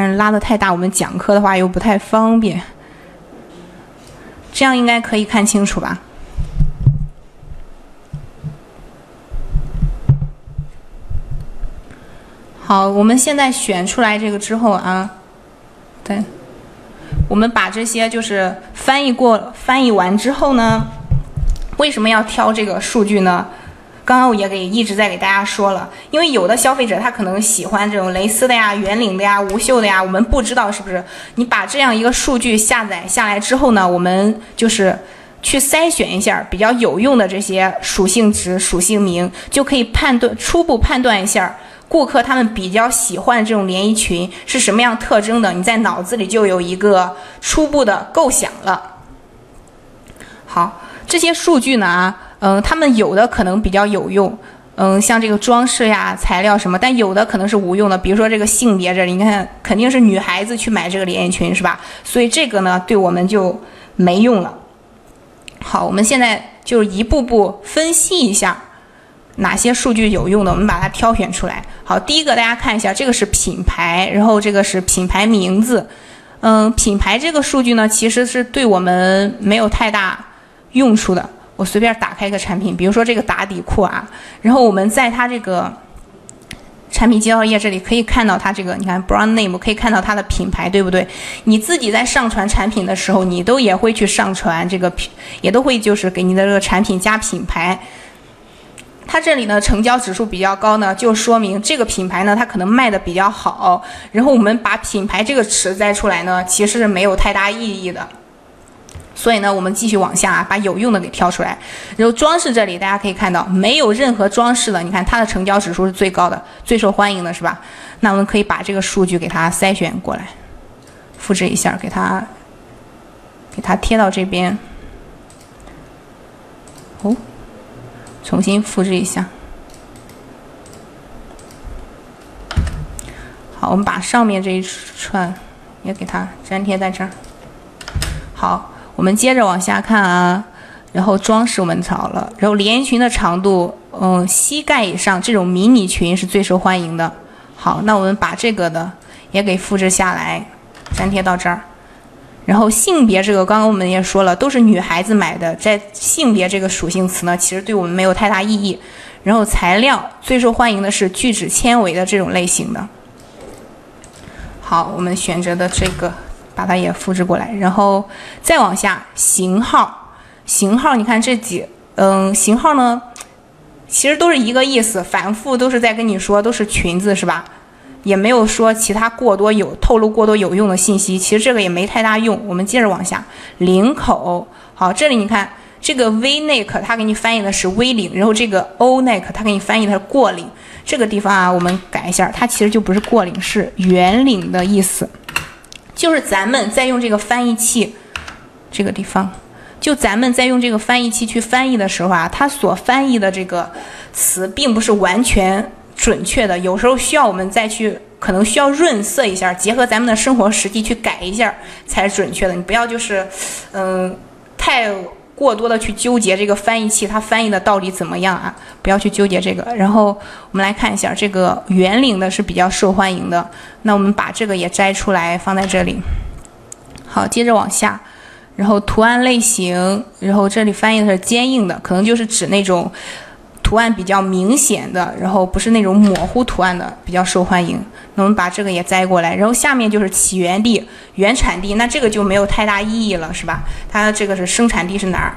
但是拉的太大，我们讲课的话又不太方便。这样应该可以看清楚吧？好，我们现在选出来这个之后啊，对，我们把这些就是翻译过、翻译完之后呢，为什么要挑这个数据呢？刚刚我也给一直在给大家说了，因为有的消费者他可能喜欢这种蕾丝的呀、圆领的呀、无袖的呀，我们不知道是不是？你把这样一个数据下载下来之后呢，我们就是去筛选一下比较有用的这些属性值、属性名，就可以判断初步判断一下顾客他们比较喜欢这种连衣裙是什么样特征的，你在脑子里就有一个初步的构想了。好，这些数据呢啊。嗯，他们有的可能比较有用，嗯，像这个装饰呀、材料什么，但有的可能是无用的。比如说这个性别这里，你看肯定是女孩子去买这个连衣裙是吧？所以这个呢，对我们就没用了。好，我们现在就一步步分析一下哪些数据有用的，我们把它挑选出来。好，第一个大家看一下，这个是品牌，然后这个是品牌名字。嗯，品牌这个数据呢，其实是对我们没有太大用处的。我随便打开一个产品，比如说这个打底裤啊，然后我们在它这个产品介绍页这里可以看到它这个，你看 brand name 可以看到它的品牌，对不对？你自己在上传产品的时候，你都也会去上传这个品，也都会就是给你的这个产品加品牌。它这里呢成交指数比较高呢，就说明这个品牌呢它可能卖的比较好。然后我们把品牌这个词摘出来呢，其实是没有太大意义的。所以呢，我们继续往下啊，把有用的给挑出来。然后装饰这里，大家可以看到没有任何装饰的，你看它的成交指数是最高的，最受欢迎的是吧？那我们可以把这个数据给它筛选过来，复制一下，给它给它贴到这边。哦，重新复制一下。好，我们把上面这一串也给它粘贴在这儿。好。我们接着往下看啊，然后装饰我们找了，然后连衣裙的长度，嗯，膝盖以上这种迷你裙是最受欢迎的。好，那我们把这个的也给复制下来，粘贴到这儿。然后性别这个，刚刚我们也说了，都是女孩子买的，在性别这个属性词呢，其实对我们没有太大意义。然后材料最受欢迎的是聚酯纤维的这种类型的。好，我们选择的这个。把它也复制过来，然后再往下，型号，型号，你看这几，嗯，型号呢，其实都是一个意思，反复都是在跟你说，都是裙子是吧？也没有说其他过多有透露过多有用的信息，其实这个也没太大用。我们接着往下，领口，好，这里你看这个 V neck，它给你翻译的是 V 领，然后这个 O neck，它给你翻译的是过领，这个地方啊，我们改一下，它其实就不是过领，是圆领的意思。就是咱们在用这个翻译器，这个地方，就咱们在用这个翻译器去翻译的时候啊，它所翻译的这个词并不是完全准确的，有时候需要我们再去，可能需要润色一下，结合咱们的生活实际去改一下才准确的。你不要就是，嗯，太。过多的去纠结这个翻译器它翻译的到底怎么样啊？不要去纠结这个。然后我们来看一下这个圆领的是比较受欢迎的，那我们把这个也摘出来放在这里。好，接着往下，然后图案类型，然后这里翻译的是坚硬的，可能就是指那种。图案比较明显的，然后不是那种模糊图案的，比较受欢迎。那我们把这个也摘过来，然后下面就是起源地、原产地，那这个就没有太大意义了，是吧？它这个是生产地是哪儿？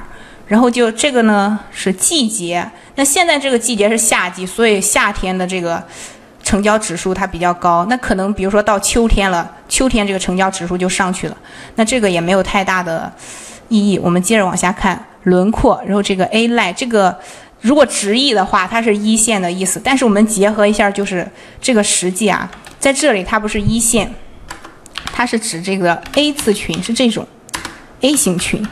然后就这个呢是季节，那现在这个季节是夏季，所以夏天的这个成交指数它比较高。那可能比如说到秋天了，秋天这个成交指数就上去了，那这个也没有太大的意义。我们接着往下看轮廓，然后这个 A line 这个。如果直译的话，它是一线的意思。但是我们结合一下，就是这个实际啊，在这里它不是一线，它是指这个 A 字裙是这种 A 型裙，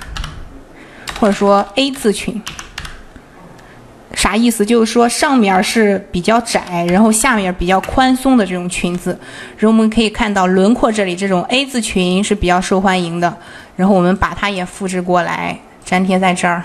或者说 A 字裙，啥意思？就是说上面是比较窄，然后下面比较宽松的这种裙子。然后我们可以看到轮廓这里这种 A 字裙是比较受欢迎的。然后我们把它也复制过来，粘贴在这儿。